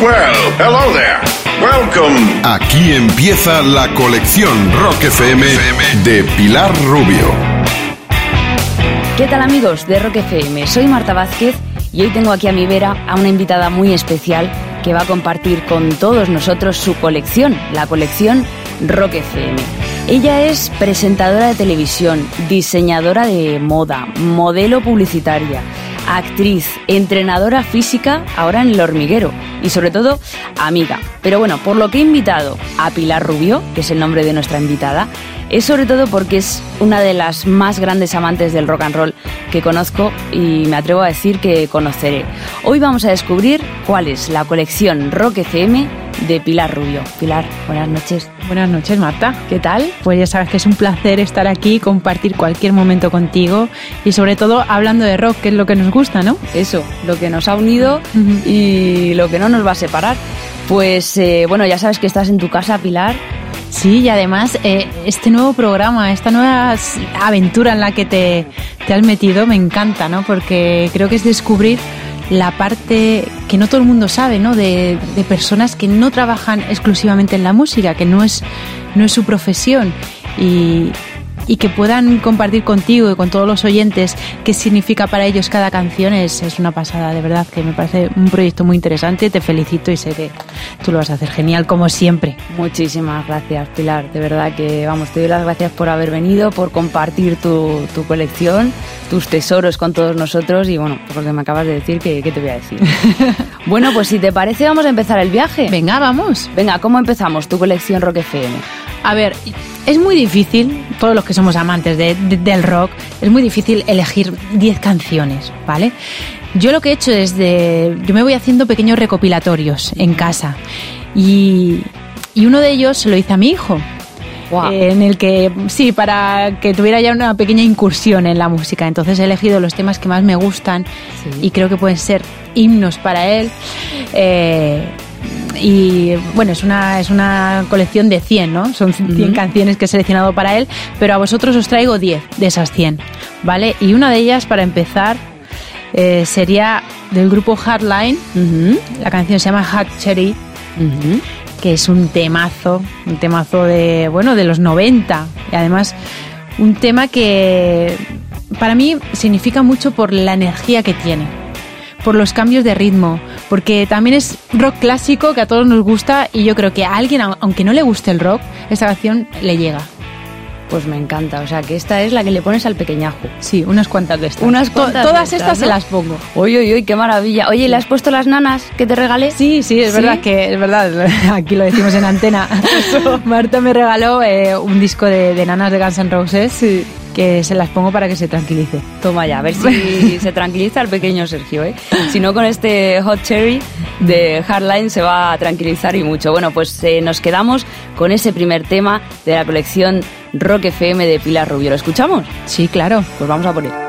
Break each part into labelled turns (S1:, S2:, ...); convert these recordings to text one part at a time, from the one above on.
S1: Well, hello there. Welcome.
S2: Aquí empieza la colección Rock FM de Pilar Rubio.
S3: ¿Qué tal amigos de Rock FM? Soy Marta Vázquez y hoy tengo aquí a mi vera a una invitada muy especial que va a compartir con todos nosotros su colección, la colección Rock FM. Ella es presentadora de televisión, diseñadora de moda, modelo publicitaria, actriz, entrenadora física, ahora en el hormiguero y sobre todo amiga. Pero bueno, por lo que he invitado a Pilar Rubio, que es el nombre de nuestra invitada, es sobre todo porque es una de las más grandes amantes del rock and roll que conozco y me atrevo a decir que conoceré. Hoy vamos a descubrir cuál es la colección Rock FM de Pilar Rubio. Pilar, buenas noches.
S4: Buenas noches, Marta.
S3: ¿Qué tal?
S4: Pues ya sabes que es un placer estar aquí, compartir cualquier momento contigo y sobre todo hablando de rock, que es lo que nos gusta, ¿no?
S3: Eso, lo que nos ha unido y lo que no nos va a separar. Pues eh, bueno, ya sabes que estás en tu casa, Pilar.
S4: Sí, y además eh, este nuevo programa, esta nueva aventura en la que te, te has metido me encanta, ¿no? Porque creo que es descubrir la parte que no todo el mundo sabe, ¿no? De, de personas que no trabajan exclusivamente en la música, que no es, no es su profesión y, y que puedan compartir contigo y con todos los oyentes qué significa para ellos cada canción es, es una pasada, de verdad, que me parece un proyecto muy interesante. Te felicito y sé que tú lo vas a hacer genial como siempre.
S3: Muchísimas gracias, Pilar. De verdad que, vamos, te doy las gracias por haber venido, por compartir tu, tu colección, tus tesoros con todos nosotros y, bueno, porque me acabas de decir que, ¿qué te voy a decir? bueno, pues si te parece, vamos a empezar el viaje.
S4: Venga, vamos.
S3: Venga, ¿cómo empezamos tu colección Rock FM?
S4: A ver, es muy difícil, todos los que somos amantes de- de- del rock, es muy difícil elegir 10 canciones, ¿vale? Yo lo que he hecho es de... Yo me voy haciendo pequeños recopilatorios en casa y, y uno de ellos lo hice a mi hijo. En el que, sí, para que tuviera ya una pequeña incursión en la música. Entonces he elegido los temas que más me gustan
S3: Sí.
S4: y creo que pueden ser himnos para él. Eh, y bueno, es una, es una colección de 100, ¿no? Son 100
S3: Ujú.
S4: canciones que he seleccionado para él, pero a vosotros os traigo 10 de esas 100, ¿vale? Y una de ellas, para empezar, eh, sería del grupo Hardline. La canción se llama Hot Cherry, que es un temazo, un temazo de, bueno, de los 90. Y además, un tema que para mí significa mucho por la energía que tiene, por los cambios de ritmo, porque también es rock clásico que a todos nos gusta y yo creo que a alguien, au- aunque no le guste el rock, esta canción le llega.
S3: Pues me encanta, o sea que esta es la que le pones al pequeñajo.
S4: Sí, unas cuantas de estas.
S3: Unas
S4: To-
S3: cuantas de
S4: todas
S3: estas,
S4: se las pongo.
S3: Uy, uy, qué maravilla. Oye, ¿le has puesto las nanas que te regalé?
S4: Sí, sí, es
S3: ¿Sí?
S4: verdad que es verdad. Aquí lo decimos en antena. Marta me regaló eh, un disco de, de nanas de Guns N' Roses que se las pongo para que se tranquilice.
S3: Toma ya, a ver si se tranquiliza el pequeño Sergio, ¿eh? Si no, con este Hot Cherry de Hardline se va a tranquilizar y mucho. Bueno, pues eh, nos quedamos con ese primer tema de la colección Rock FM de Pilar Rubio. ¿Lo escuchamos?
S4: Sí, claro.
S3: Pues vamos a por él.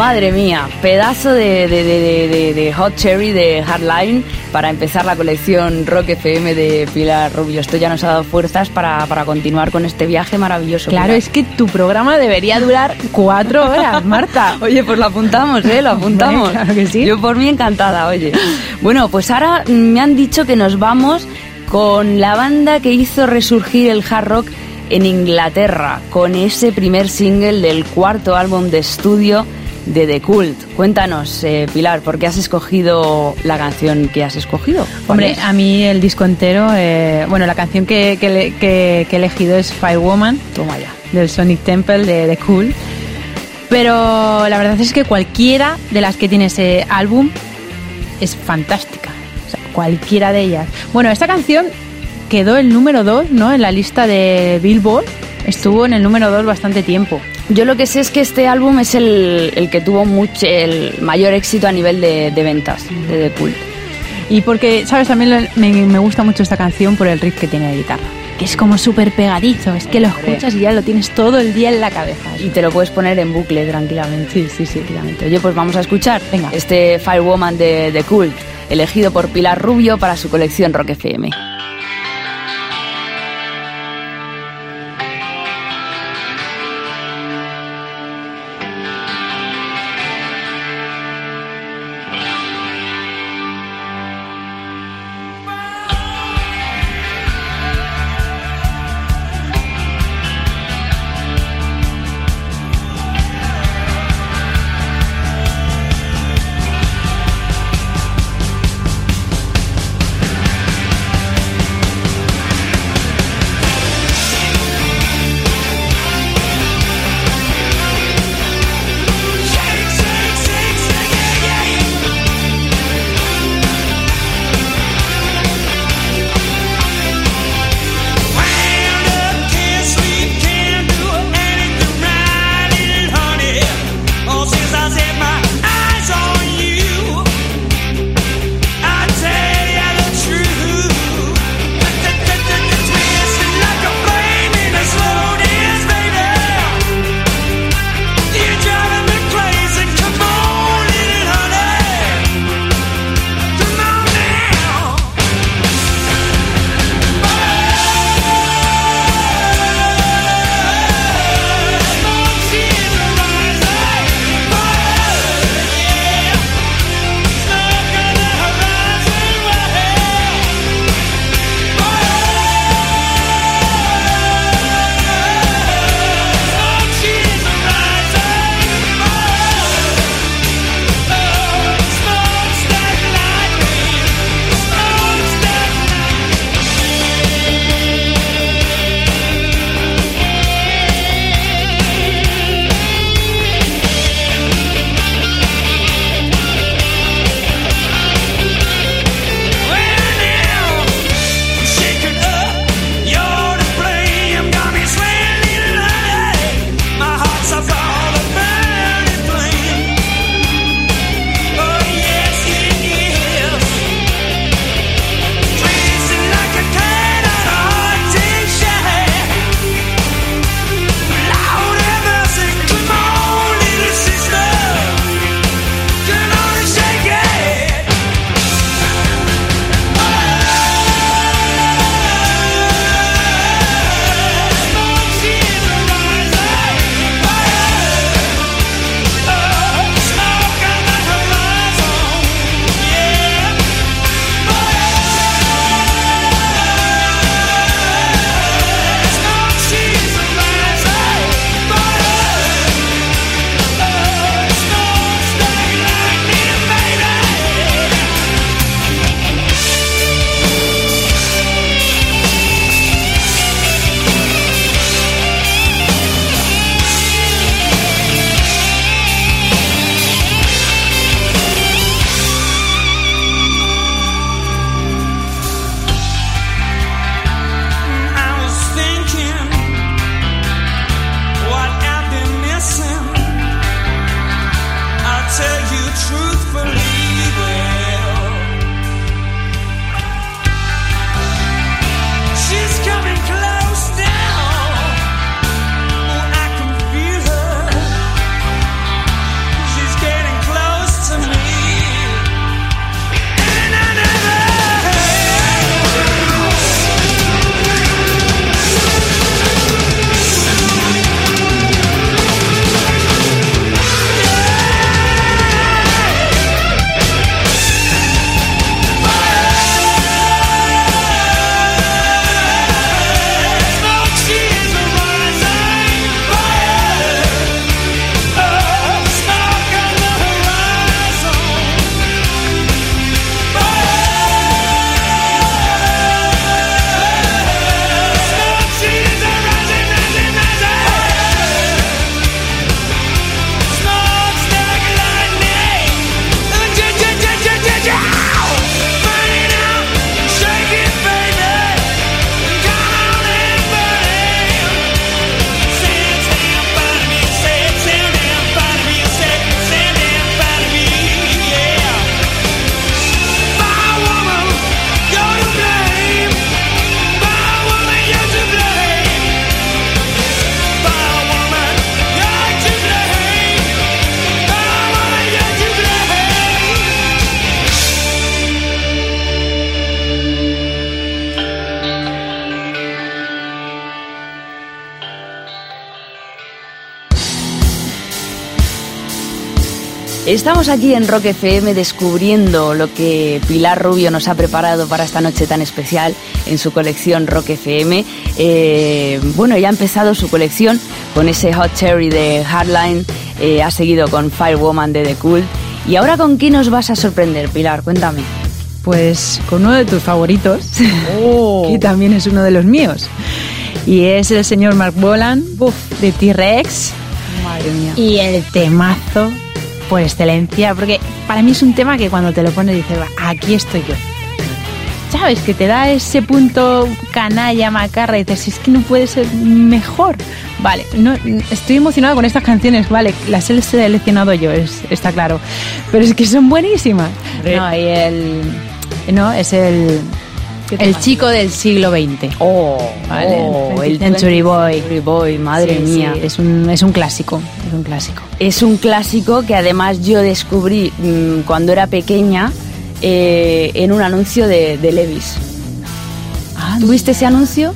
S5: Madre mía, pedazo de, de, de, de, Hot Cherry de Hardline para empezar la colección Rock FM de Pilar Rubio. Esto ya nos ha dado fuerzas para, para continuar con este viaje maravilloso.
S4: Claro, es que tu programa debería durar cuatro horas, Marta.
S5: oye, pues lo apuntamos, ¿eh? Lo apuntamos.
S4: claro que sí.
S5: Yo por mí encantada, oye. Bueno, pues ahora me han dicho que nos vamos con la banda que hizo resurgir el hard rock en Inglaterra con ese primer single del cuarto álbum de estudio de The Cult. Cuéntanos, eh, Pilar, ¿por qué has escogido la canción que has escogido?
S4: Hombre, a mí el disco entero, eh, bueno, la canción que, he elegido es Firewoman,
S5: Toma ya.
S4: del Sonic Temple de The Cult. Pero la verdad es que cualquiera de las que tiene ese álbum es fantástica. O sea, cualquiera de ellas. Bueno, esta canción quedó el número 2 ¿no? en la lista de Billboard. Estuvo en el número 2 bastante tiempo.
S5: Yo lo que sé es que este álbum es el, que tuvo mucho, el mayor éxito a nivel de, ventas de The Cult.
S4: Y porque, ¿sabes? También me, gusta mucho esta canción por el riff que tiene de guitarra. Que es como súper pegadizo, es que lo escuchas y ya lo tienes todo el día en la cabeza.
S5: Y te lo puedes poner en bucle tranquilamente.
S4: Sí, sí, sí.
S5: Tranquilamente. Oye, pues vamos a escuchar
S4: Venga.
S5: este Firewoman de The Cult, elegido por Pilar Rubio para su colección Rock FM.
S3: Estamos aquí en Rock FM descubriendo lo que Pilar Rubio nos ha preparado para esta noche tan especial en su colección Rock FM. Eh, bueno, ya ha empezado su colección con ese Hot Cherry de Hardline, eh, ha seguido con Firewoman de The Cool. ¿Y ahora con qué nos vas a sorprender, Pilar? Cuéntame.
S4: Pues con uno de tus favoritos, oh. que también es uno de los míos. Y es el señor Mark Bolan de T-Rex.
S3: Madre mía.
S4: Y el temazo por excelencia, porque para mí es un tema que cuando te lo pones dices, aquí estoy yo. ¿Sabes? Que te da ese punto canalla, macarra, y dices, es que no puede ser mejor. Vale, no, estoy emocionada con estas canciones, vale, las he seleccionado yo, está claro. Pero es que son buenísimas. No, y el. No, es el el chico del siglo XX.
S3: Oh, oh
S4: el Century Boy.
S3: Boy, madre mía.
S4: es, un, es un clásico, es un clásico.
S3: Es un clásico que además yo descubrí mm, cuando era pequeña eh, en un anuncio de, Levis. Ah, ¿Tuviste ese anuncio?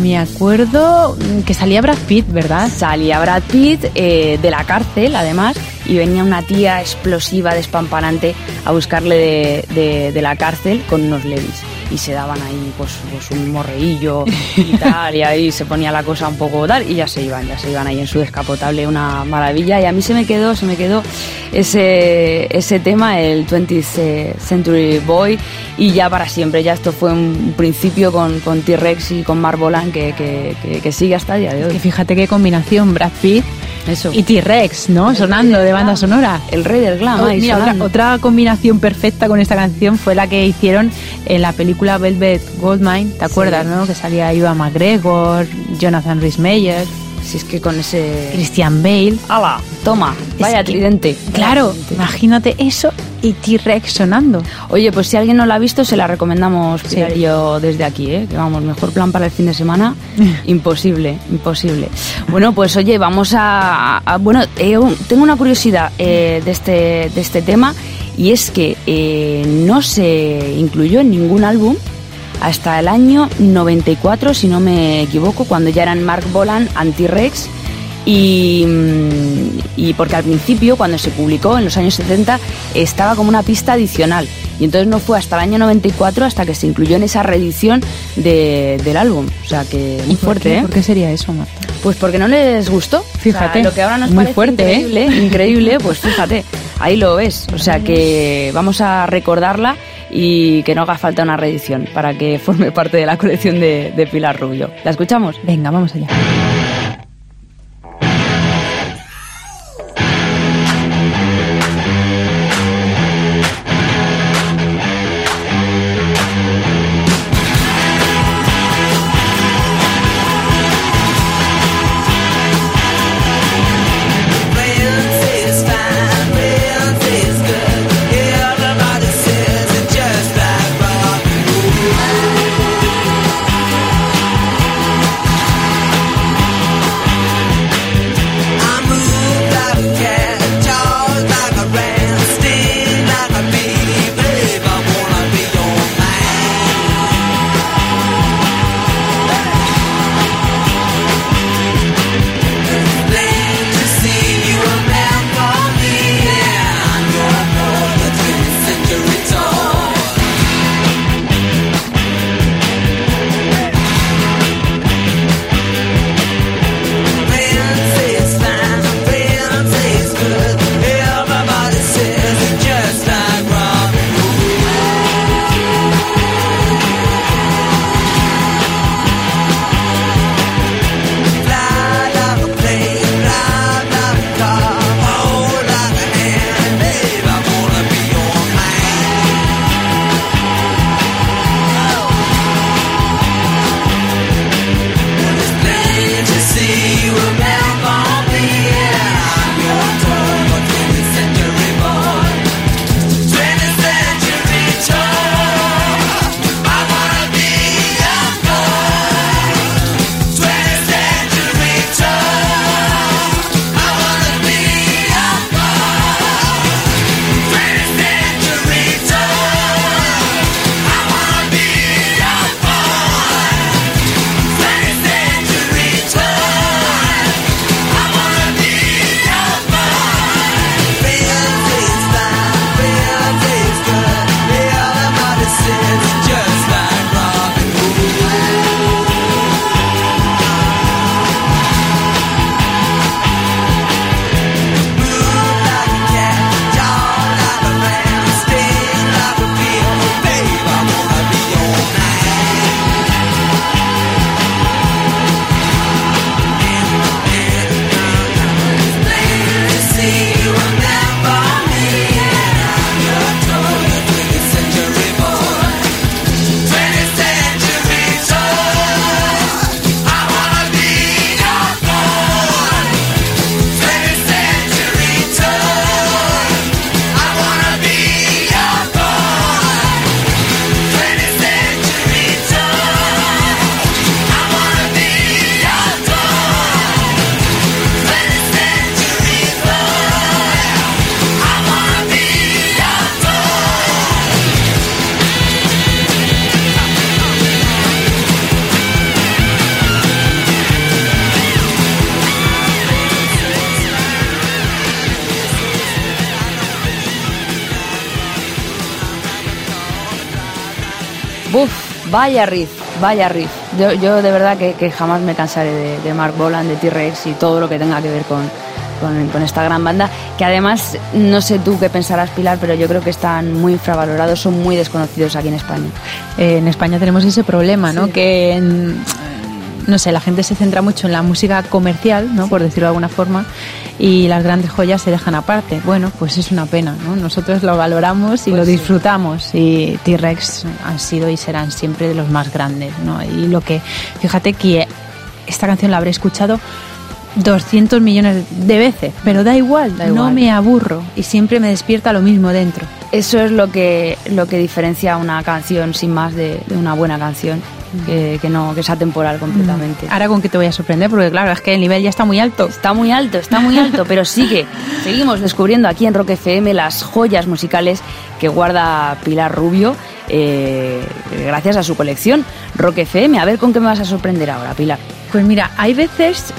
S4: Me acuerdo que salía Brad Pitt, ¿verdad?
S3: Salía Brad Pitt eh, de la cárcel, además, y venía una tía explosiva, despampanante, a buscarle de, de la cárcel con unos levis. Y se daban ahí pues, pues un morreillo y tal, y ahí se ponía la cosa un poco tal, y ya se iban, ya se iban ahí en su descapotable, una maravilla, y a mí se me quedó, se me quedó ese, ese tema, el 20th Century Boy, y ya para siempre, ya esto fue un principio con, con T-Rex y con Marbolan que, que, que, sigue hasta el día de hoy.
S4: fíjate qué combinación, Brad Pitt eso. Y T-Rex, ¿no? sonando de banda sonora.
S3: El rey del glam.
S4: Oh, otra, combinación perfecta con esta canción fue la que hicieron en la película Velvet Goldmine, ¿te acuerdas, no? Que salía Iva McGregor, Jonathan Rhys Meyer.
S3: Si es que con ese...
S4: Christian Bale.
S3: ¡Hala! Toma, vaya tridente.
S4: Claro, imagínate eso y T-Rex sonando.
S3: Oye, pues si alguien no la ha visto, se la recomendamos yo desde aquí, ¿eh? Que vamos, mejor plan para el fin de semana. imposible, imposible. Bueno, pues oye, vamos a... bueno, eh, tengo una curiosidad eh, de, este, de este tema y es que eh, no se incluyó en ningún álbum hasta el año 94, si no me equivoco, cuando ya eran Mark Bolan, Anti-Rex. Y, mm, y, porque al principio, cuando se publicó en los años 70, estaba como una pista adicional. Y entonces no fue hasta el año 94 hasta que se incluyó en esa reedición del álbum. O sea que muy fuerte,
S4: ¿eh? ¿Por qué sería eso, Marta?
S3: Pues porque no les gustó.
S4: Fíjate.
S3: lo que ahora nos
S4: muy
S3: parece
S4: fuerte,
S3: ¿eh? increíble, increíble, pues fíjate, ahí lo ves. O sea que vamos a recordarla y que no haga falta una reedición para que forme parte de la colección de, de Pilar Rubio. ¿La escuchamos?
S4: Venga, vamos allá.
S3: Vaya riff, vaya riff. Yo, yo de verdad que, que jamás me cansaré de, de Mark Boland, de T-Rex y todo lo que tenga que ver con, con, con esta gran banda, que además, no sé tú qué pensarás, Pilar, pero yo creo que están muy infravalorados, son muy desconocidos aquí en España.
S4: Eh, en España tenemos ese problema, ¿no? Que en- no sé, la gente se centra mucho en la música comercial, ¿no? Por decirlo de alguna forma, y las grandes joyas se dejan aparte. Bueno, pues es una pena, ¿no? Nosotros lo valoramos y
S3: Pues
S4: lo
S3: sí.
S4: disfrutamos y T-Rex han sido y serán siempre de los más grandes, ¿no? Y lo que, fíjate que esta canción la habré escuchado 200 millones de veces, pero da igual,
S3: Da
S4: no
S3: igual.
S4: me aburro y siempre me despierta lo mismo dentro.
S3: Eso es lo que, lo que diferencia una canción sin más de, de una buena canción, que, que no, que es atemporal completamente.
S4: Ahora con qué te voy a sorprender, porque claro, es que el nivel ya está muy alto.
S3: Está muy alto, está muy alto, pero sigue. Seguimos descubriendo aquí en Rock FM las joyas musicales que guarda Pilar Rubio, eh, gracias a su colección Rock FM. A ver con qué me vas a sorprender ahora, Pilar.
S4: Pues mira, hay veces,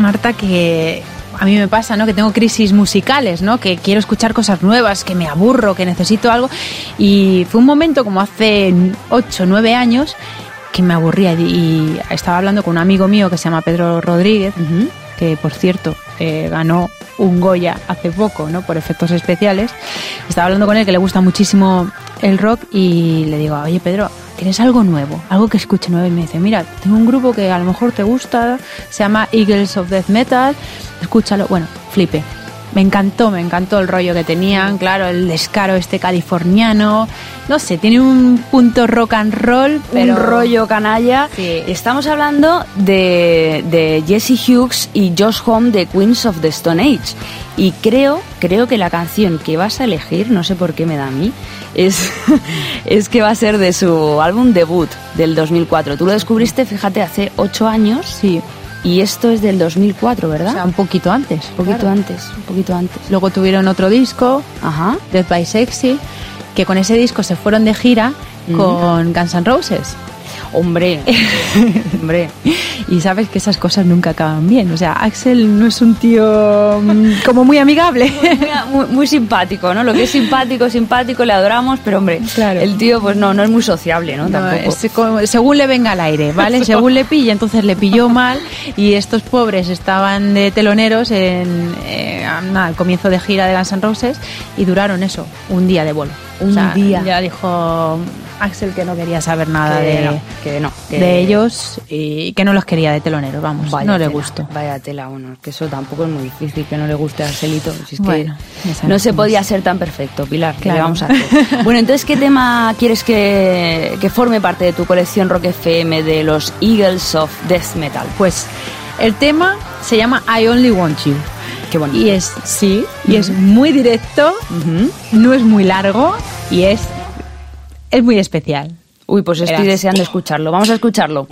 S4: Marta, que a mí me pasa, ¿no? Que tengo crisis musicales, ¿no? Que quiero escuchar cosas nuevas, que me aburro, que necesito algo. Y fue un momento como hace 8, 9 años que me aburría y, estaba hablando con un amigo mío que se llama Pedro Rodríguez, que por cierto eh, ganó un Goya hace poco, ¿no? Por efectos especiales. Estaba hablando con él que le gusta muchísimo el rock y le digo, oye Pedro, ¿tienes algo nuevo? Algo que escuche nuevo. Y me dice, mira, tengo un grupo que a lo mejor te gusta, se llama Eagles of Death Metal, escúchalo. Bueno, flipe. Me encantó, me encantó el rollo que tenían, claro, el descaro este californiano. No sé, tiene un punto rock and roll, pero
S3: Un rollo canalla.
S4: Sí.
S3: Estamos hablando de, de Jesse Hughes y Josh Home de Queens of the Stone Age. Y creo, creo que la canción que vas a elegir, no sé por qué me da a mí, es, es que va a ser de su álbum debut del 2004. Tú lo descubriste, fíjate, hace ocho años.
S4: Sí,
S3: Y esto es del 2004,
S4: o
S3: ¿verdad?
S4: sea, un poquito antes.
S3: un poquito
S4: claro.
S3: antes, un poquito antes.
S4: Luego tuvieron otro disco,
S3: Ajá.
S4: Death by Sexy, que con ese disco se fueron de gira con Guns N' Roses.
S3: Hombre, hombre.
S4: Y sabes que esas cosas nunca acaban bien. O sea, Axel no es un tío mm, como muy amigable.
S3: muy, muy simpático, ¿no? Lo que es simpático, simpático, le adoramos, pero hombre,
S4: Claro.
S3: el tío pues no, no es muy sociable, ¿no?
S4: No,
S3: Tampoco.
S4: es según le venga al aire, ¿vale? Según le pille, entonces le pilló mal y estos pobres estaban de teloneros en, eh, al comienzo de gira de Guns N' Roses y duraron eso, un día de bolo.
S3: Un día.
S4: Ya dijo Axel que no quería saber nada
S3: que
S4: de,
S3: no, que no. que-
S4: de ellos y que no los quería de teloneros, vamos,
S3: Vaya
S4: no le gustó.
S3: Vaya tela, bueno, que eso tampoco es muy difícil que no le guste a Arcelito. Si es
S4: Bueno,
S3: que no se podía ser tan perfecto, Pilar. ¿Qué
S4: Claro.
S3: le vamos a hacer? bueno, entonces, ¿qué tema quieres que, que forme parte de tu colección Rock FM de los Eagles of Death Metal?
S4: Pues el tema se llama I Only Want You.
S3: Qué bonito.
S4: Y es, sí, y es muy directo, no es muy largo y es, es muy especial.
S3: Uy, pues estoy
S4: Verás.
S3: deseando escucharlo. Vamos a escucharlo.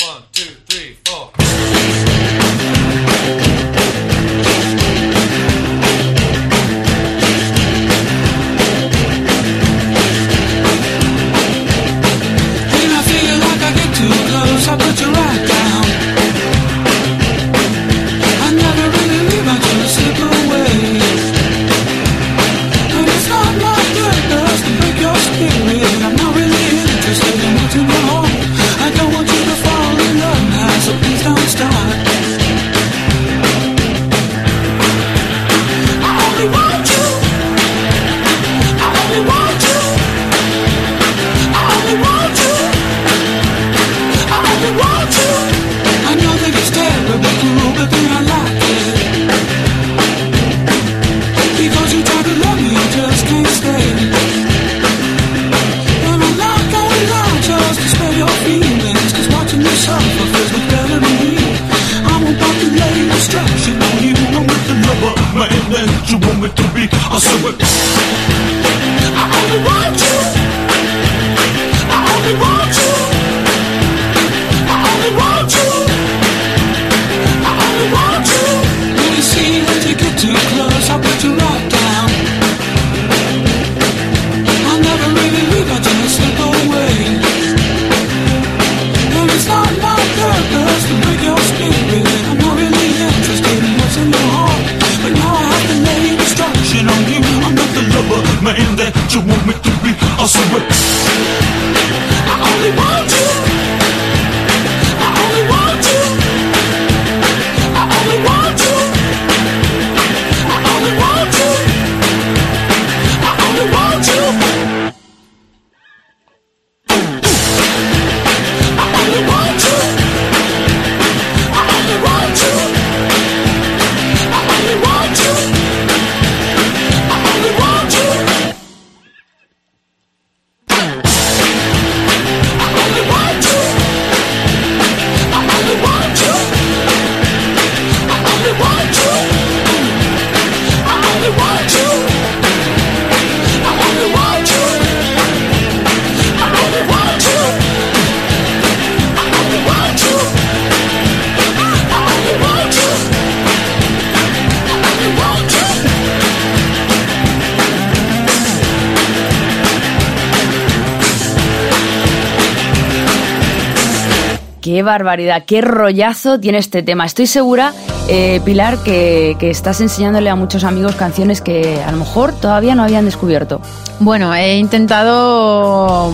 S3: Qué barbaridad, qué rollazo tiene este tema. Estoy segura, eh, Pilar, que, que estás enseñándole a muchos amigos canciones que a lo mejor todavía no habían descubierto.
S4: Bueno, he intentado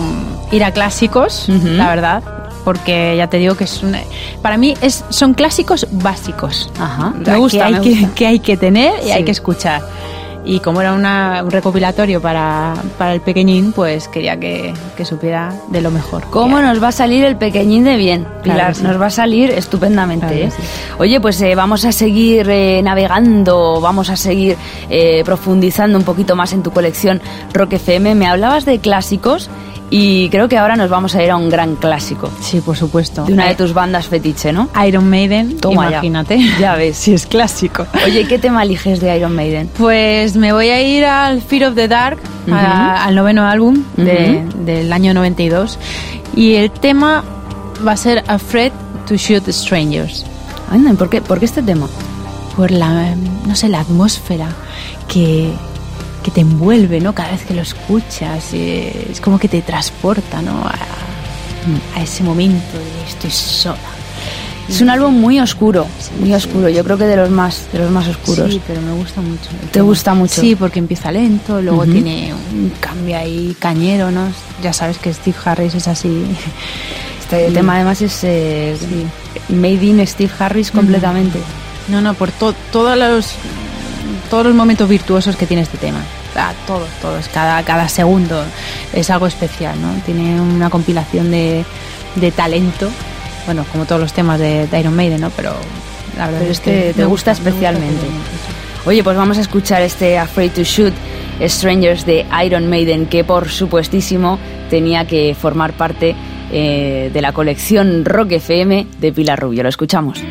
S4: ir a clásicos,
S3: Ujú.
S4: la verdad, porque ya te digo que es una- para mí es, son clásicos básicos.
S3: Ajá, me gusta,
S4: que hay,
S3: me
S4: que,
S3: gusta.
S4: que hay que tener y
S3: Sí.
S4: hay que escuchar. Y como era una- un recopilatorio para, para el pequeñín, pues quería que, que supiera de lo mejor.
S3: ¿Cómo nos va a salir el pequeñín de bien, Pilar?
S4: Claro que sí.
S3: Nos va a salir estupendamente.
S4: Claro
S3: ¿eh?
S4: sí.
S3: Oye, pues eh, vamos a seguir eh, navegando, vamos a seguir eh, profundizando un poquito más en tu colección Rock FM. Me hablabas de clásicos y creo que ahora nos vamos a ir a un gran clásico
S4: Sí, por supuesto.
S3: de una de
S4: Eh,
S3: tus bandas fetiche, ¿no?
S4: Iron Maiden,
S3: Toma ya.
S4: imagínate.
S3: Ya ves.
S4: si es clásico.
S3: Oye, ¿qué tema eliges de Iron Maiden?
S4: Pues me voy a ir al Fear of the Dark,
S3: Ujú.
S4: a- al noveno álbum de-
S3: Ujú.
S4: del año 92. Y el tema va a ser Afraid to Shoot Strangers.
S3: Anda, ¿y ¿por qué, ¿por qué este tema?
S4: Por la, no sé, la atmósfera que, que te envuelve, ¿no? Cada vez que lo escuchas. eh, es como que te transporta, ¿no? A, a ese momento de estoy sola.
S3: Es un álbum muy oscuro, muy oscuro. Yo creo que de los más, de los más oscuros.
S4: Sí, pero me gusta mucho.
S3: ¿Te
S4: tema.
S3: gusta mucho?
S4: Sí, porque empieza lento, luego tiene un cambio ahí cañero, ¿no? Ya sabes que Steve Harris es así.
S3: Este tema además es eh, made in Steve Harris completamente.
S4: No, no, por to- todos los todos los momentos virtuosos que tiene este tema. Ah, todos, todos, cada, cada segundo es algo especial, ¿no? Tiene una compilación de, de talento, bueno, como todos los temas de, de Iron Maiden, ¿no? Pero la verdad
S3: Pero
S4: es
S3: este
S4: que
S3: te
S4: me
S3: gusta
S4: me
S3: especialmente.
S4: sí.
S3: Oye, pues vamos a escuchar este Afraid to Shoot Strangers de Iron Maiden, que por supuestísimo tenía que formar parte eh, de la colección Rock FM de Pilar Rubio. Lo escuchamos.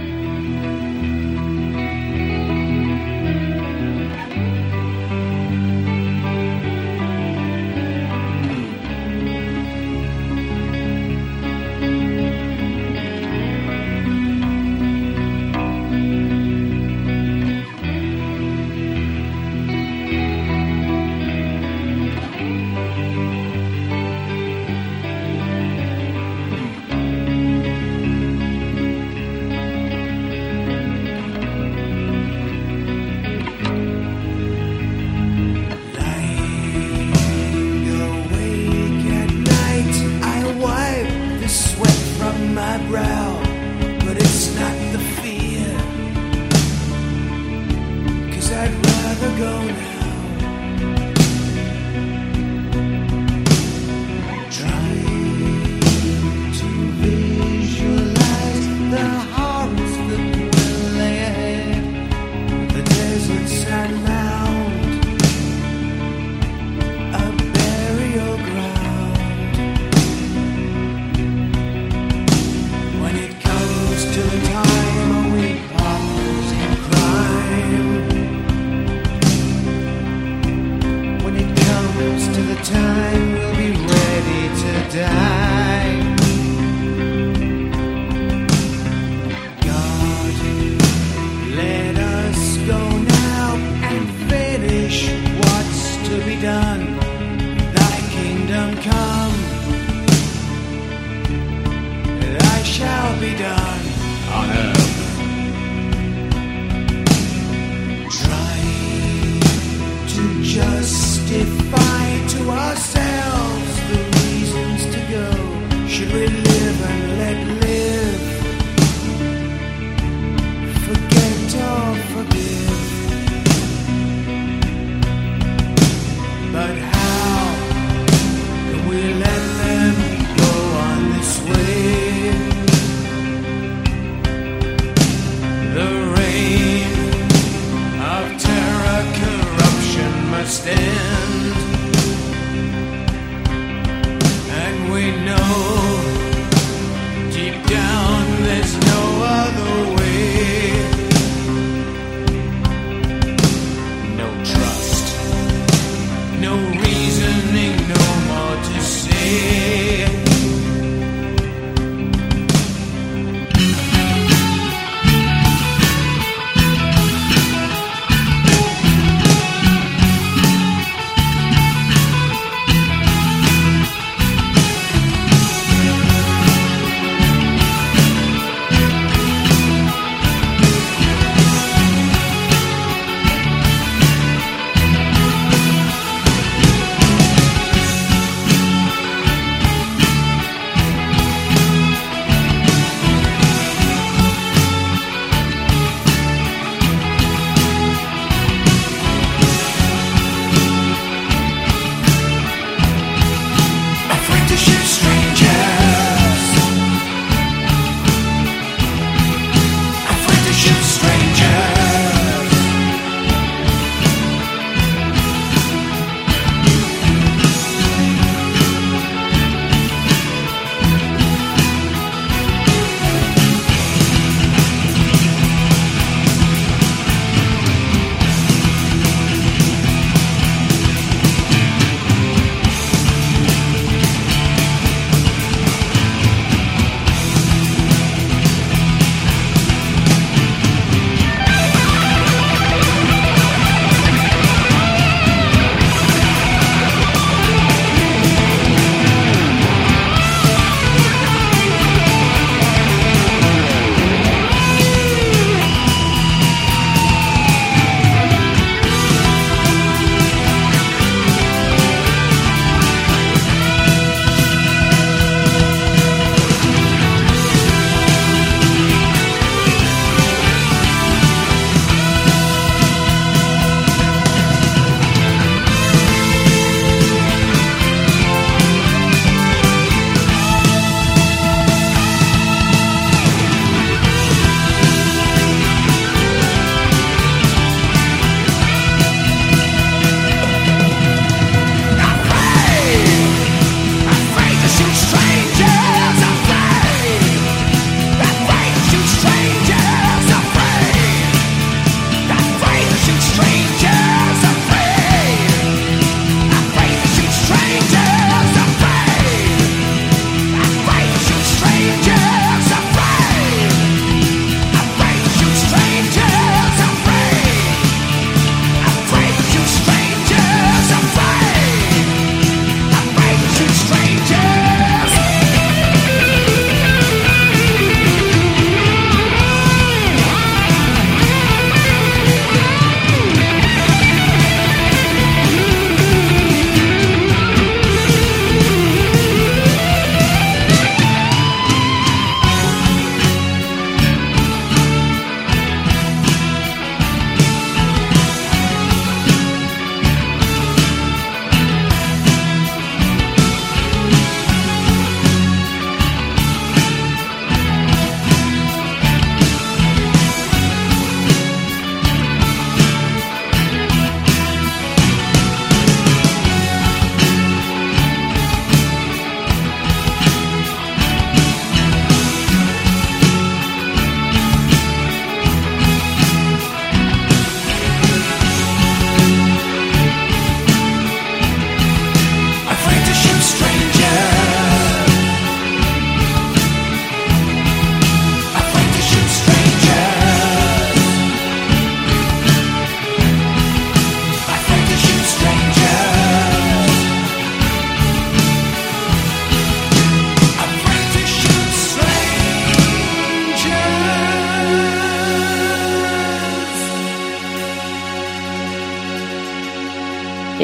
S5: Done on earth.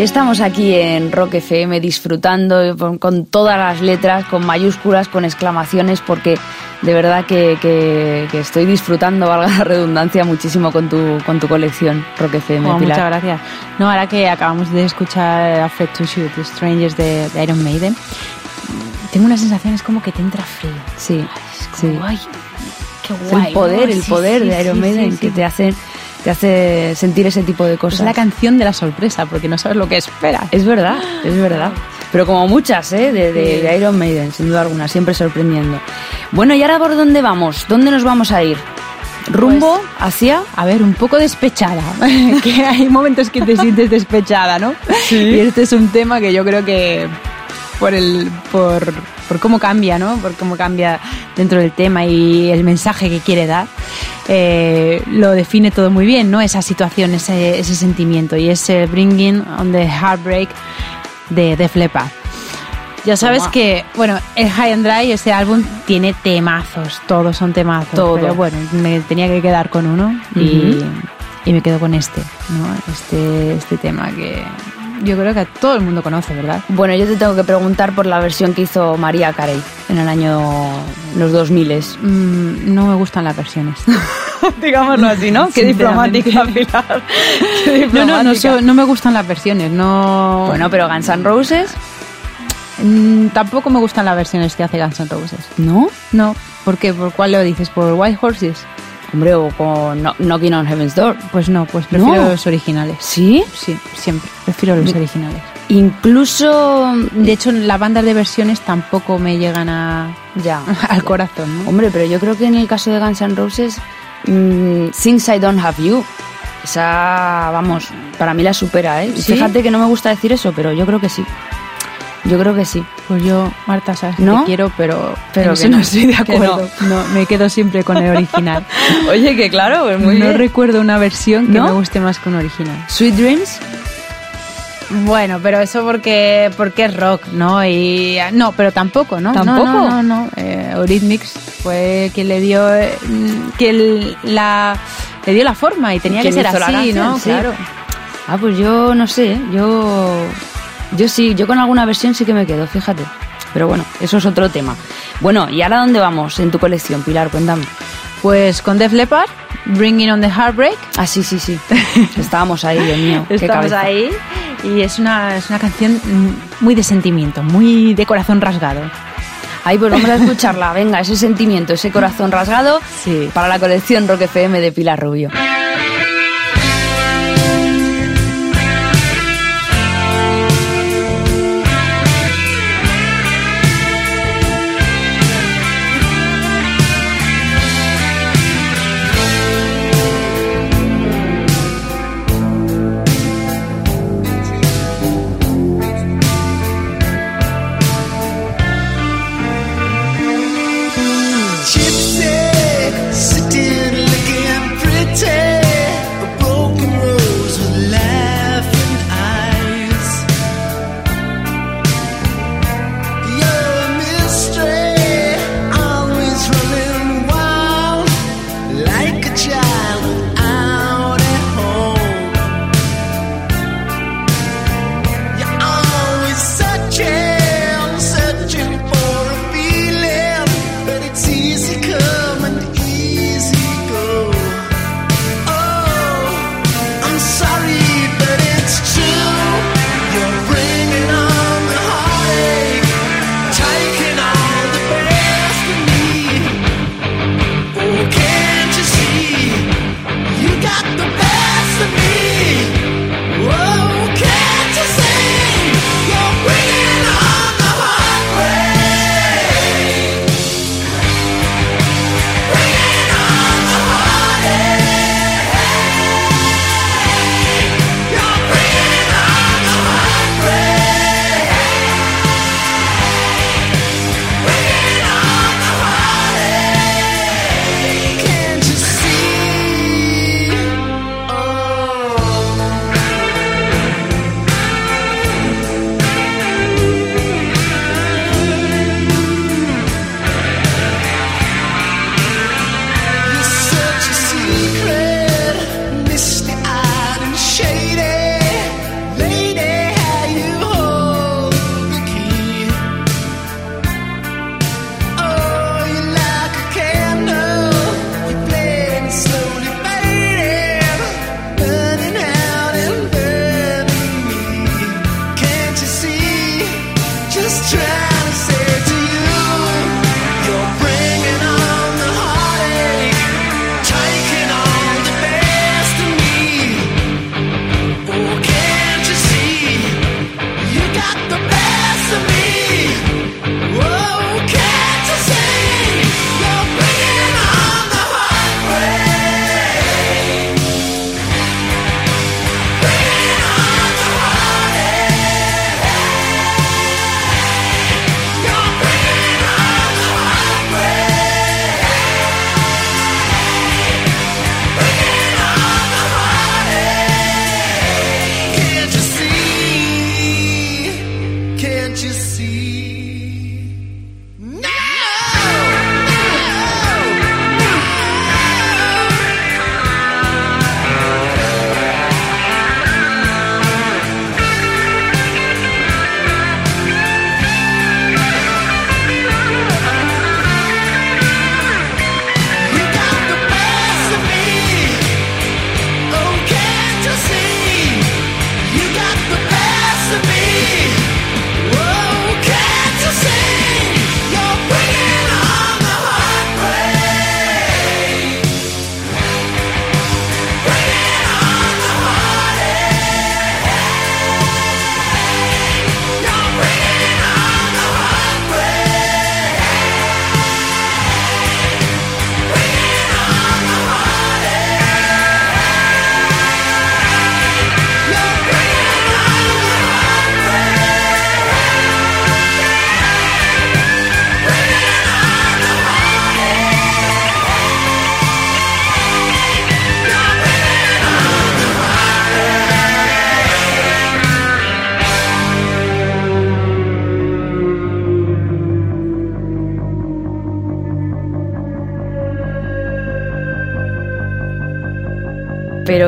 S3: Estamos aquí en Rock FM disfrutando con, todas las letras, con mayúsculas, con exclamaciones, porque de verdad que, que- que estoy disfrutando, valga la redundancia, muchísimo con tu, con tu colección Rock FM.
S4: Oh,
S3: Pilar.
S4: muchas gracias. No, ahora que acabamos de escuchar Afraid to Shoot the Strangers de, de Iron Maiden, tengo una sensación, es como que te entra frío.
S3: Sí,
S4: Es
S3: sí.
S4: como, ay, qué
S3: Es
S4: guay.
S3: el poder,
S4: ¿no?
S3: el poder
S4: sí,
S3: de Iron
S4: sí,
S3: Maiden que te hace, te hace sentir ese tipo de
S4: Es
S3: cosas.
S4: la canción de la sorpresa, porque no sabes lo que esperas.
S3: Es verdad, es verdad. Pero como muchas, ¿eh? De, de-
S4: Sí.
S3: de Iron Maiden, sin duda alguna, siempre sorprendiendo. Bueno, ¿y ahora por dónde vamos? ¿Dónde nos vamos a ir? ¿Rumbo
S4: Pues-
S3: hacia...?
S4: A ver, un poco despechada, que hay momentos que te sientes despechada, ¿no? Y este es un tema que yo creo que por el por, por cómo cambia, ¿no? Por cómo cambia dentro del tema y el mensaje que quiere dar, eh, lo define todo muy bien, ¿no? Esa situación, ese, ese sentimiento y ese Bringing on the Heartbreak de Def Leppard. Ya sabes
S3: Toma.
S4: que, bueno, el High and Dry, este álbum tiene temazos, todos son temazos.
S3: Todo.
S4: Pero bueno, me tenía que quedar con uno y, y me quedo con este, ¿no? Este, este tema que yo creo que todo el mundo conoce, ¿verdad?
S3: Bueno, yo te tengo que preguntar por la versión que hizo María Carey en el año... los 2000
S4: Mm, no me gustan las versiones.
S3: Digámoslo así, ¿no? Qué diplomática, Pilar. Qué
S4: No, no, no,
S3: diplomática.
S4: so- no me gustan las versiones, no...
S3: Bueno, pero Guns N' Roses,
S4: Mm, tampoco me gustan las versiones que hace Guns N' Roses.
S3: ¿no?
S4: No, ¿por qué? ¿Por cuál lo dices? ¿Por White Horses?
S3: Hombre, o con Kno- Knocking on Heaven's Door.
S4: Pues no, pues prefiero
S3: No.
S4: los originales.
S3: ¿Sí?
S4: Sí, siempre. Prefiero los originales.
S3: Incluso...
S4: De hecho, las bandas de versiones tampoco me llegan a,
S3: Ya.
S4: al corazón, ¿no?
S3: Hombre, pero yo creo que en el caso de Guns N' Roses, mm, Since I Don't Have You, esa, vamos, para mí la supera, ¿eh? Fíjate que no me gusta decir eso, pero yo creo que sí. Yo creo que sí.
S4: Pues yo, Marta, sabes
S3: ¿No?
S4: te quiero, pero,
S3: Pero que no.
S4: no estoy de acuerdo. No. me quedo siempre con el original.
S3: Oye, que claro, pues
S4: no recuerdo una versión que
S3: ¿No?
S4: me guste más que un original.
S3: Sweet Dreams,
S4: Bueno, pero eso porque porque es rock, ¿no? Y no, pero tampoco, ¿no?
S3: ¿Tampoco?
S4: No, no, no. no. Eh, Eurythmics fue quien le dio eh, mm, que el- la le dio la forma y tenía que
S3: ¿Quién
S4: ser así,
S3: canción?
S4: ¿no?
S3: Sí.
S4: Claro.
S3: Ah, pues yo no sé, yo yo sí, yo con alguna versión sí que me quedo, fíjate. Pero bueno, eso es otro tema. Bueno, ¿y ahora dónde vamos en tu colección, Pilar? Cuéntame.
S4: Pues con Def Leppard, Bringing on the Heartbreak,
S3: Ah, sí, sí, sí. Estábamos ahí, Dios mío. cabeza.
S4: ahí y es una, es una canción mm, muy de sentimiento, muy de corazón rasgado.
S3: Ahí pues vamos a escucharla. Venga, ese sentimiento, ese corazón rasgado
S4: Sí.
S3: para la colección Rock FM de Pilar Rubio.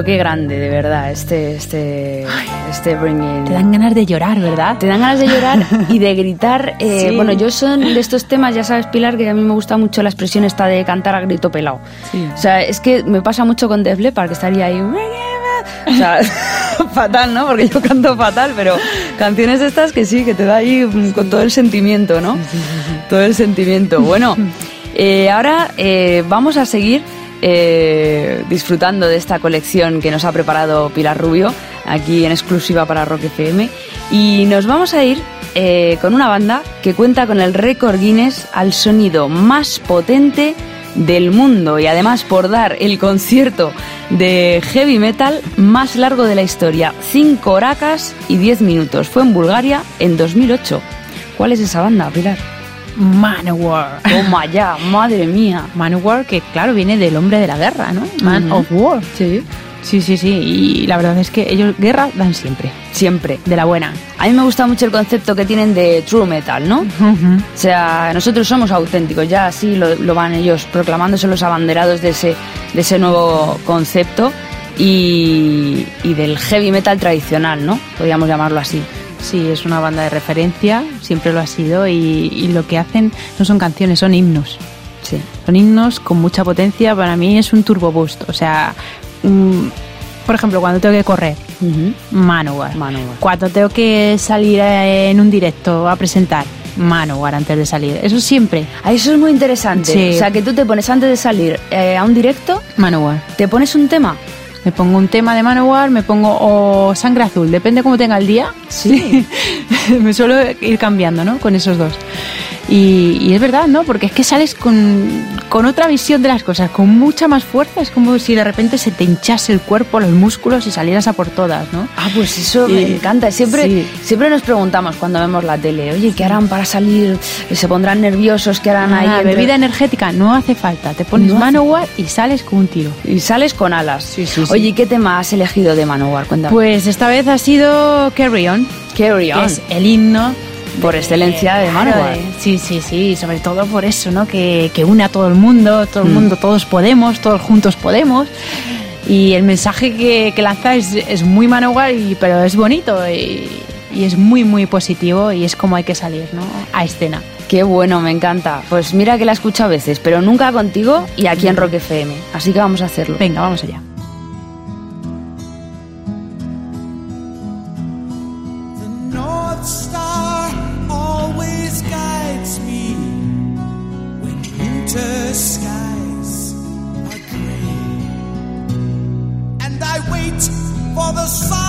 S3: Pero qué grande, de verdad, este, este, este Bringing.
S4: Te dan ganas de llorar, ¿verdad?
S3: Te dan ganas de llorar y de gritar. eh,
S4: Sí.
S3: Bueno, yo son de estos temas, ya sabes, Pilar, que a mí me gusta mucho la expresión esta de cantar a grito pelado.
S4: Sí.
S3: O sea, es que me pasa mucho con Def Leppard, que estaría ahí... O sea, fatal, ¿no? Porque yo canto fatal, pero canciones estas que sí, que te da ahí mm, con todo el sentimiento, ¿no? Todo el sentimiento. Bueno, eh, ahora eh, vamos a seguir eh, disfrutando de esta colección que nos ha preparado Pilar Rubio, aquí en exclusiva para Rock FM. Y nos vamos a ir eh, con una banda que cuenta con el récord Guinness al sonido más potente del mundo y además por dar el concierto de heavy metal más largo de la historia, 5 horacas y 10 minutos. Fue en Bulgaria en 2008. ¿Cuál es esa banda, Pilar?
S4: Manowar.
S3: Toma ya, madre mía.
S4: Manowar, que claro, viene del hombre de la guerra, ¿no? Man of War.
S3: Sí.
S4: Sí, sí, sí. Y la verdad es que ellos guerra dan siempre.
S3: Siempre.
S4: De la buena.
S3: A mí me gusta mucho el concepto que tienen de true metal, ¿no? O sea, nosotros somos auténticos, ya así lo, lo van ellos proclamándose los abanderados de ese, de ese nuevo concepto y, y del heavy metal tradicional, ¿no? Podríamos llamarlo así.
S4: Sí, es una banda de referencia, siempre lo ha sido, y, y lo que hacen no son canciones, son himnos.
S3: Sí.
S4: Son himnos con mucha potencia, para mí es un turbo boost. O sea, mm, por ejemplo, cuando tengo que correr, Manowar.
S3: Manowar.
S4: Cuando tengo que salir eh, en un directo a presentar, Manowar antes de salir. Eso siempre,
S3: Ah, Eso es muy interesante.
S4: Sí.
S3: O sea, que tú te pones antes de salir eh, a un directo,
S4: Manowar.
S3: te pones un tema.
S4: Me pongo un tema de Manowar, me pongo o Sangre Azul, depende cómo tenga el día.
S3: Sí.
S4: me suelo ir cambiando, ¿no? Con esos dos. Y, y es verdad, ¿no? Porque es que sales con, con otra visión de las cosas, con mucha más fuerza. Es como si de repente se te hinchase el cuerpo, los músculos y salieras a por todas, ¿no?
S3: Ah, pues eso me encanta. Siempre,
S4: sí.
S3: siempre nos preguntamos cuando vemos la tele, oye, ¿qué harán para salir? ¿Se pondrán nerviosos? ¿Qué harán ahí?
S4: Nada,
S3: entre-
S4: bebida energética no hace falta. Te pones
S3: No
S4: Manowar y sales con un tiro.
S3: Y sales con alas.
S4: Sí, sí, sí.
S3: Oye, ¿y ¿qué tema has elegido de Manowar? Cuéntame.
S4: Pues esta vez ha sido Carry On,
S3: Carry
S4: que
S3: On.
S4: es el himno
S3: Por excelencia de Manowar.
S4: Sí, sí, sí, sobre todo por eso, ¿no? Que, que une a todo el mundo, todo el
S3: Mm.
S4: mundo, todos podemos, todos juntos podemos. Y el mensaje que, que lanza es, es muy Manowar, y, pero es bonito y, y es muy, muy positivo y es como hay que salir, ¿no? A escena.
S3: Qué bueno, me encanta. Pues mira que la escucho a veces, pero nunca contigo y aquí en Rock FM. Así que vamos a hacerlo.
S4: Venga, vamos allá.
S5: The North Star the sun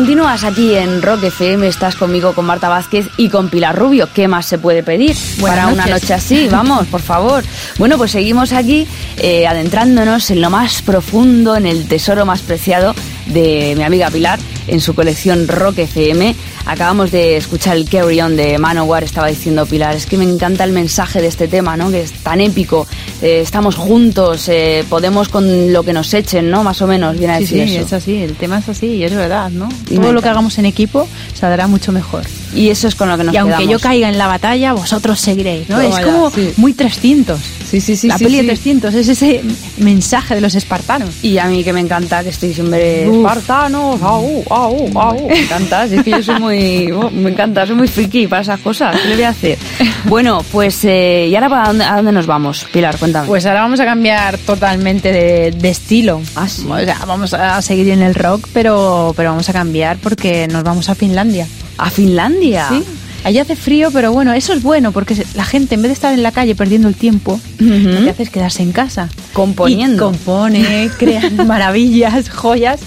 S3: Continúas aquí en Rock FM, estás conmigo con Marta Vázquez y con Pilar Rubio. ¿Qué más se puede pedir
S4: Buenas
S3: para una noche así? Vamos, por favor. Bueno, pues seguimos aquí eh, adentrándonos en lo más profundo, en el tesoro más preciado de mi amiga Pilar en su colección Rock FM. Acabamos de escuchar el Carry On de Manowar, estaba diciendo Pilar, es que me encanta el mensaje de este tema, ¿no? Que es tan épico, eh, estamos juntos, eh, podemos con lo que nos echen, ¿no? Más o menos, viene a
S4: Sí,
S3: decir
S4: sí,
S3: eso.
S4: es así, el tema es así y es verdad, ¿no? Todo lo que hagamos en equipo saldrá mucho mejor.
S3: Y eso es con lo que nos
S4: y aunque
S3: quedamos.
S4: yo caiga en la batalla, vosotros seguiréis, ¿no? Es como
S3: sí.
S4: muy 300.
S3: Sí, sí, sí,
S4: la
S3: sí,
S4: peli
S3: sí.
S4: de 300 es ese mensaje de los espartanos.
S3: Y a mí que me encanta, que estoy siempre
S4: Uf.
S3: espartanos, au, au, au. Me encanta, es que yo soy muy, oh, me encanta, soy muy friki para esas cosas, ¿qué le voy a hacer? Bueno, pues, eh, ¿y ahora para dónde, a dónde nos vamos? Pilar, cuéntame.
S4: Pues ahora vamos a cambiar totalmente de, de estilo.
S3: Ah, sí.
S4: O sea, vamos a seguir en el rock, pero, pero vamos a cambiar porque nos vamos a Finlandia.
S3: ¿A Finlandia?
S4: Sí. Allí hace frío, pero bueno, eso es bueno porque la gente en vez de estar en la calle perdiendo el tiempo, lo que hace es quedarse en casa.
S3: Componiendo.
S4: Y compone, crean maravillas, joyas,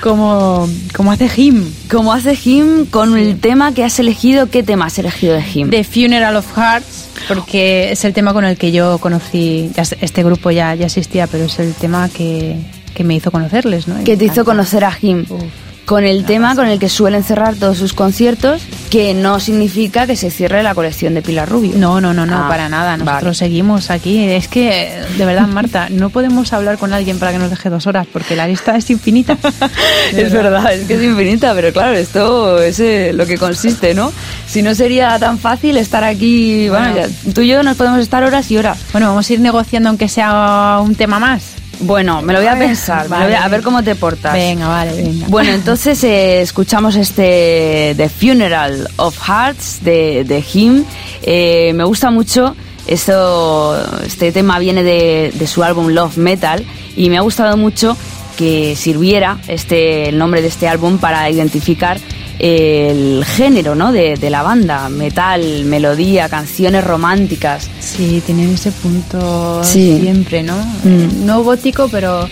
S4: como, como hace Him.
S3: Como hace Jim con el tema que has elegido, ¿qué tema has elegido de Jim?
S4: The Funeral of Hearts, porque es el tema con el que yo conocí, este grupo ya, ya existía, pero es el tema que, que me hizo conocerles, ¿no?
S3: Que te hizo conocer a Jim.
S4: Uf.
S3: Con el tema con el que suelen cerrar todos sus conciertos, que no significa que se cierre la colección de Pilar Rubio.
S4: No, no, no, no,
S3: Ah,
S4: para nada. Nosotros
S3: vale.
S4: seguimos aquí. Es que, de verdad, Marta, no podemos hablar con alguien para que nos deje dos horas porque la lista es infinita.
S3: Es verdad, es que es infinita, pero claro, esto es eh, lo que consiste, ¿no? Si no sería tan fácil estar aquí, bueno,
S4: Bueno.
S3: ya, tú y yo nos podemos estar horas y horas.
S4: Bueno, vamos a ir negociando aunque sea un tema más.
S3: Bueno, me lo voy a pensar, voy a, a ver cómo te portas.
S4: Venga, vale, venga.
S3: Bueno, entonces eh, escuchamos este The Funeral of Hearts de, de Him. Eh, me gusta mucho. Esto, este tema viene de, de su álbum Love Metal y me ha gustado mucho que sirviera este, el nombre de este álbum para identificar el género ¿no? de, de la banda, metal, melodía, canciones románticas.
S4: Sí, tienen ese punto
S3: Sí.
S4: siempre, ¿no?
S3: Mm.
S4: No gótico, pero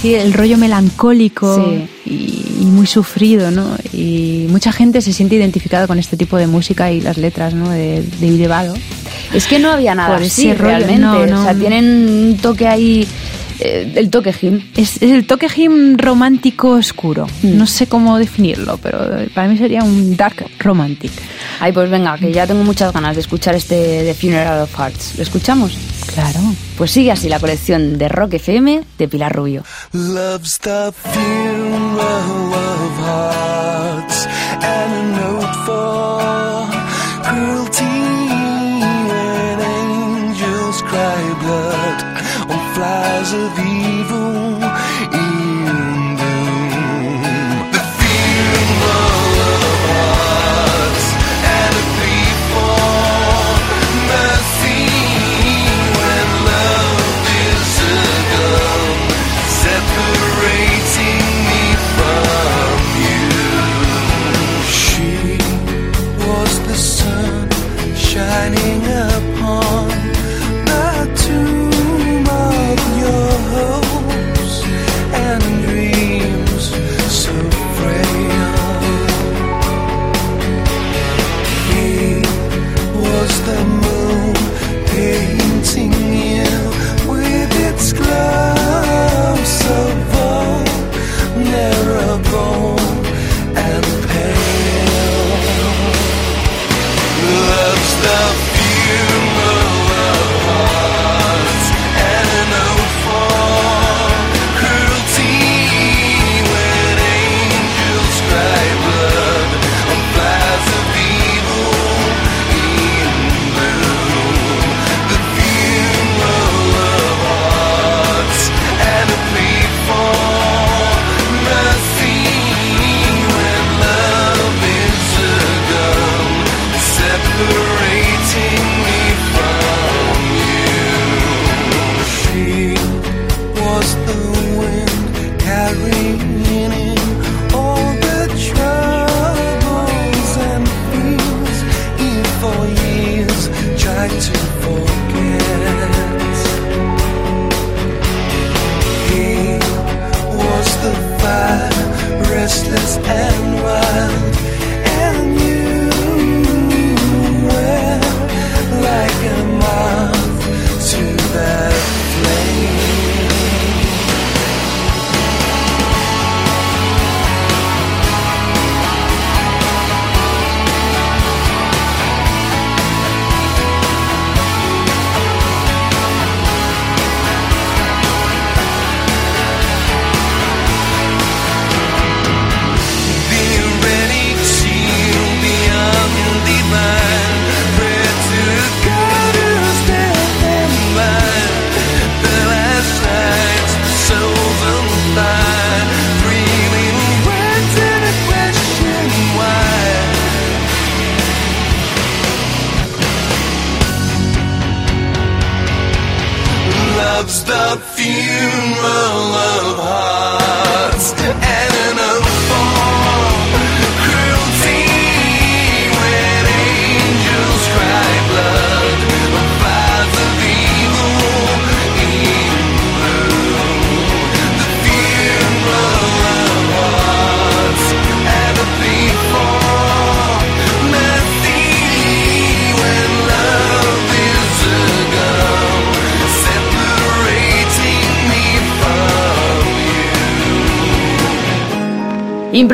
S4: sí, el rollo melancólico
S3: Sí.
S4: y, y muy sufrido, ¿no? Y mucha gente se siente identificada con este tipo de música y las letras, ¿no? De, de.
S3: Es que no había nada
S4: Por
S3: así
S4: ese rollo,
S3: realmente.
S4: no, no.
S3: O sea, tienen un toque ahí, eh, el toque Him.
S4: Es, es el toque him romántico oscuro.
S3: Mm.
S4: No sé cómo definirlo, pero para mí sería un dark romantic.
S3: Ay, pues venga, que ya tengo muchas ganas de escuchar este The Funeral of Hearts. ¿Lo escuchamos?
S4: Claro.
S3: Pues sigue así la colección de Rock FM de Pilar Rubio.
S5: Love's the funeral of hearts and of evil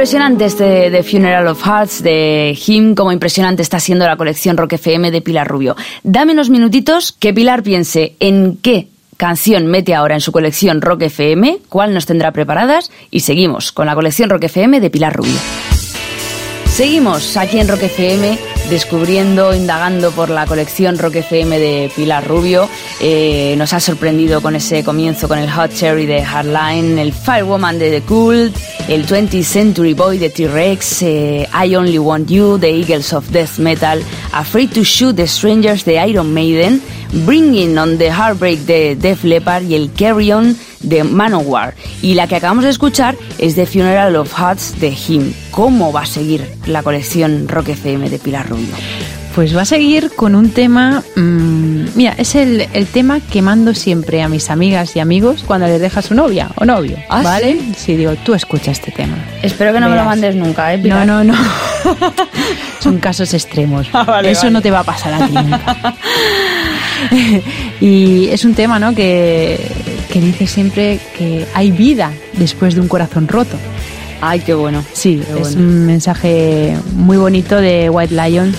S3: Impresionante este The Funeral of Hearts de Him, como impresionante está siendo la colección Rock FM de Pilar Rubio. Dame unos minutitos que Pilar piense en qué canción mete ahora en su colección Rock FM, cuál nos tendrá preparadas y seguimos con la colección Rock FM de Pilar Rubio. Seguimos aquí en Rock FM descubriendo, indagando por la colección Rock FM de Pilar Rubio. Eh, nos ha sorprendido con ese comienzo con el Hot Cherry de Hardline, el Firewoman de The Cult, el 20th Century Boy de T-Rex, eh, I Only Want You de Eagles of Death Metal, Afraid to Shoot the Strangers de Iron Maiden, Bringing on the Heartbreak de Def Leppard y el Carry On de Manowar. Y la que acabamos de escuchar es The Funeral of Hearts de Him. ¿Cómo va a seguir la colección Rock FM de Pilar Rubio?
S4: Pues va a seguir con un tema. mm, mira, es el, el tema que mando siempre a mis amigas y amigos cuando les deja su novia o novio.
S3: ¿Ah,
S4: ¿Vale?
S3: sí?
S4: Sí, digo, tú escucha este tema.
S3: Espero que no me lo mandes nunca, ¿eh?
S4: No, no, no. Son casos extremos.
S3: Ah, vale,
S4: Eso
S3: vale.
S4: no te va a pasar a ti nunca. y es un tema, ¿no? Que, que dice siempre que hay vida después de un corazón roto.
S3: Ay, qué bueno.
S4: Sí,
S3: Qué
S4: es
S3: bueno.
S4: un mensaje muy bonito de White Lion.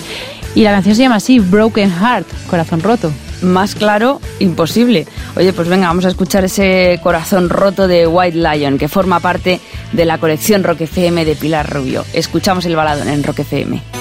S4: Y la canción se llama así, Broken Heart, corazón roto.
S3: Más claro, imposible. Oye, pues venga, vamos a escuchar ese corazón roto de White Lion, que forma parte de la colección Rock FM de Pilar Rubio. Escuchamos el baladón en Rock FM.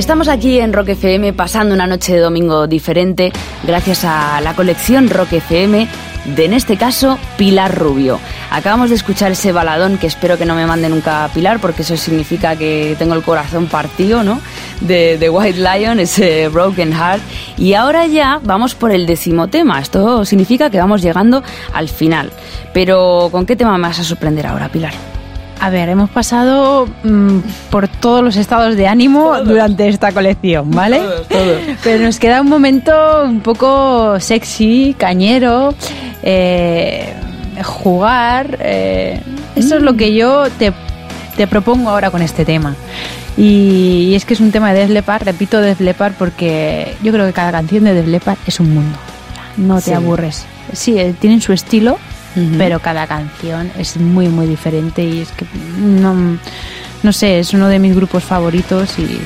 S3: Estamos aquí en Rock FM pasando una noche de domingo diferente gracias a la colección Rock FM de, en este caso, Pilar Rubio. Acabamos de escuchar ese baladón que espero que no me mande nunca Pilar porque eso significa que tengo el corazón partido, ¿no? De, de White Lion, ese Broken Heart. Y ahora ya vamos por el décimo tema. Esto significa que vamos llegando al final. Pero ¿con qué tema me vas a sorprender ahora, Pilar?
S4: A ver, hemos pasado mm, por todos los estados de ánimo durante esta colección, ¿vale? Pero nos queda un momento un poco sexy, cañero, eh, jugar. eh, eso es lo que yo te, te propongo ahora con este tema. Y, y es que es un tema de Def Leppard, repito Def Leppard porque yo creo que cada canción de Def Leppard es un mundo. No te
S3: Sí.
S4: aburres. Sí, eh, tienen su estilo, Pero cada canción es muy muy diferente y es que no, no sé, es uno de mis grupos favoritos y,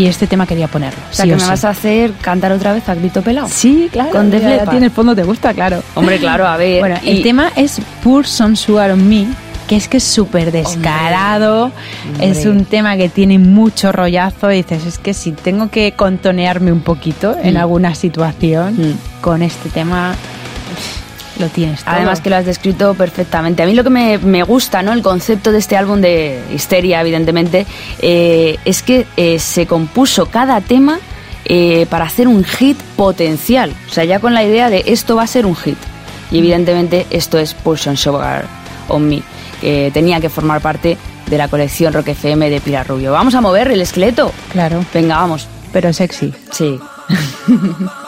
S4: y este tema quería ponerlo.
S3: O sea,
S4: sí
S3: que
S4: o
S3: me
S4: sí.
S3: vas a hacer cantar otra vez a grito pelado.
S4: Sí, claro.
S3: Con Def
S4: tiene el fondo, te gusta, claro.
S3: Hombre, claro, a ver.
S4: Bueno,
S3: y-
S4: el tema es Pour Some Sugar on Me, que es que es súper descarado.
S3: Hombre.
S4: Es un tema que tiene mucho rollazo. Y dices, es que si tengo que contonearme un poquito en
S3: Mm.
S4: alguna situación,
S3: Mm.
S4: con este tema lo tienes todo.
S3: Además que lo has descrito perfectamente. A mí lo que me, me gusta, ¿no? El concepto de este álbum de Histeria, evidentemente, eh, es que eh, se compuso cada tema eh, para hacer un hit potencial. O sea, ya con la idea de esto va a ser un hit. Y evidentemente esto es Pulsion Sugar on Me, que tenía que formar parte de la colección Rock FM de Pilar Rubio. Vamos a mover el esqueleto.
S4: Claro,
S3: Venga, vamos.
S4: pero sexy.
S3: Sí.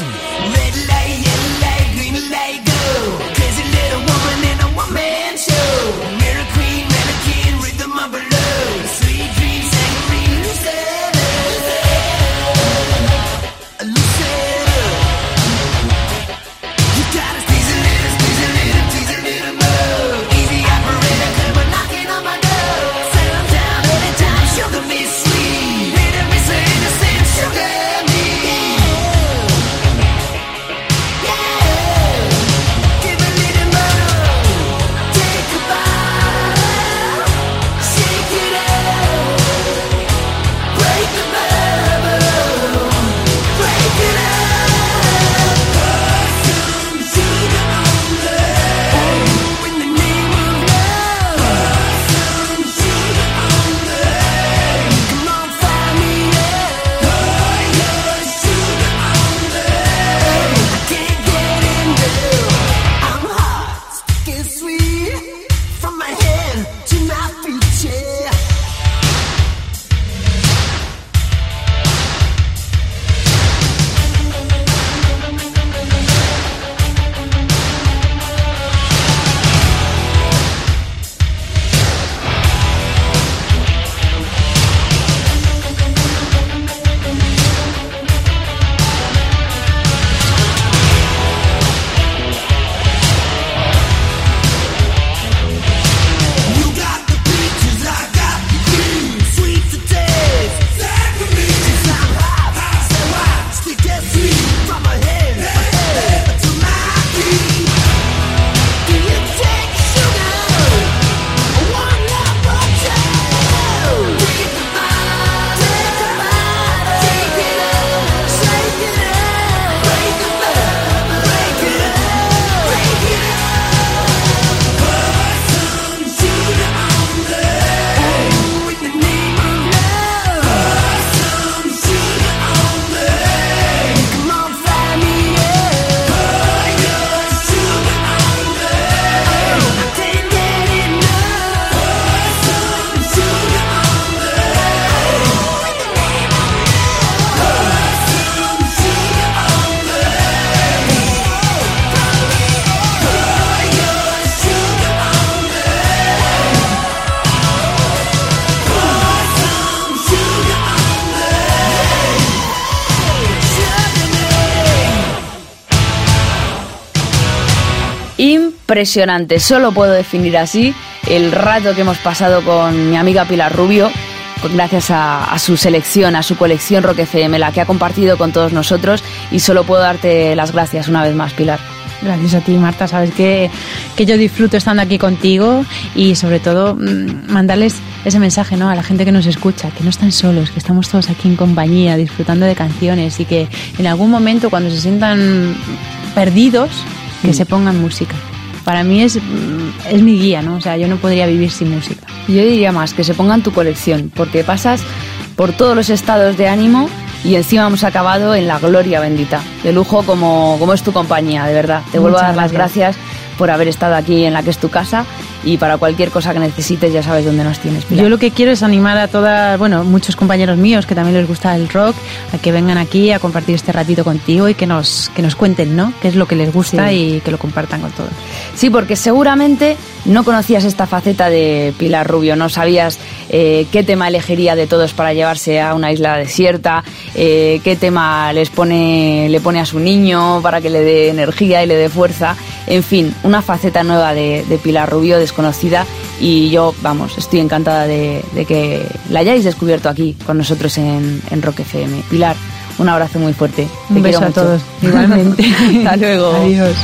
S3: Listen. Red light. Impresionante. Solo puedo definir así el rato que hemos pasado con mi amiga Pilar Rubio, gracias a, a, su selección, a su colección Rock FM, la que ha compartido con todos nosotros. Y solo puedo darte las gracias una vez más, Pilar.
S4: Gracias a ti, Marta. Sabes que, que yo disfruto estando aquí contigo y sobre todo mmm, mandarles ese mensaje ¿no? a la gente que nos escucha, que no están solos, que estamos todos aquí en compañía, disfrutando de canciones y que en algún momento cuando se sientan perdidos, que mm. se pongan música. Para mí es, es mi guía, ¿no? O sea, yo no podría vivir sin música.
S3: Yo diría más, que se pongan tu colección, porque pasas por todos los estados de ánimo y encima hemos acabado en la gloria bendita. De lujo como, como es tu compañía, de verdad. Te vuelvo a dar las gracias por haber estado aquí en la que es tu casa y para cualquier cosa que necesites ya sabes dónde nos tienes. Pilar.
S4: Yo lo que quiero es animar a todas, bueno, muchos compañeros míos que también les gusta el rock, a que vengan aquí a compartir este ratito contigo y que nos, que nos cuenten, ¿no? Qué es lo que les gusta sí. y que lo compartan con todos.
S3: Sí, porque seguramente no conocías esta faceta de Pilar Rubio, no sabías eh, qué tema elegiría de todos para llevarse a una isla desierta, eh, qué tema les pone, le pone a su niño para que le dé energía y le dé fuerza, en fin, una faceta nueva de, de Pilar Rubio desconocida y yo, vamos, estoy encantada de, de, que la hayáis descubierto aquí con nosotros en, en Rock FM. Pilar, un abrazo muy fuerte.
S4: Un
S3: Te
S4: beso
S3: quiero
S4: a
S3: mucho.
S4: todos, igualmente.
S3: Hasta luego.
S4: Adiós.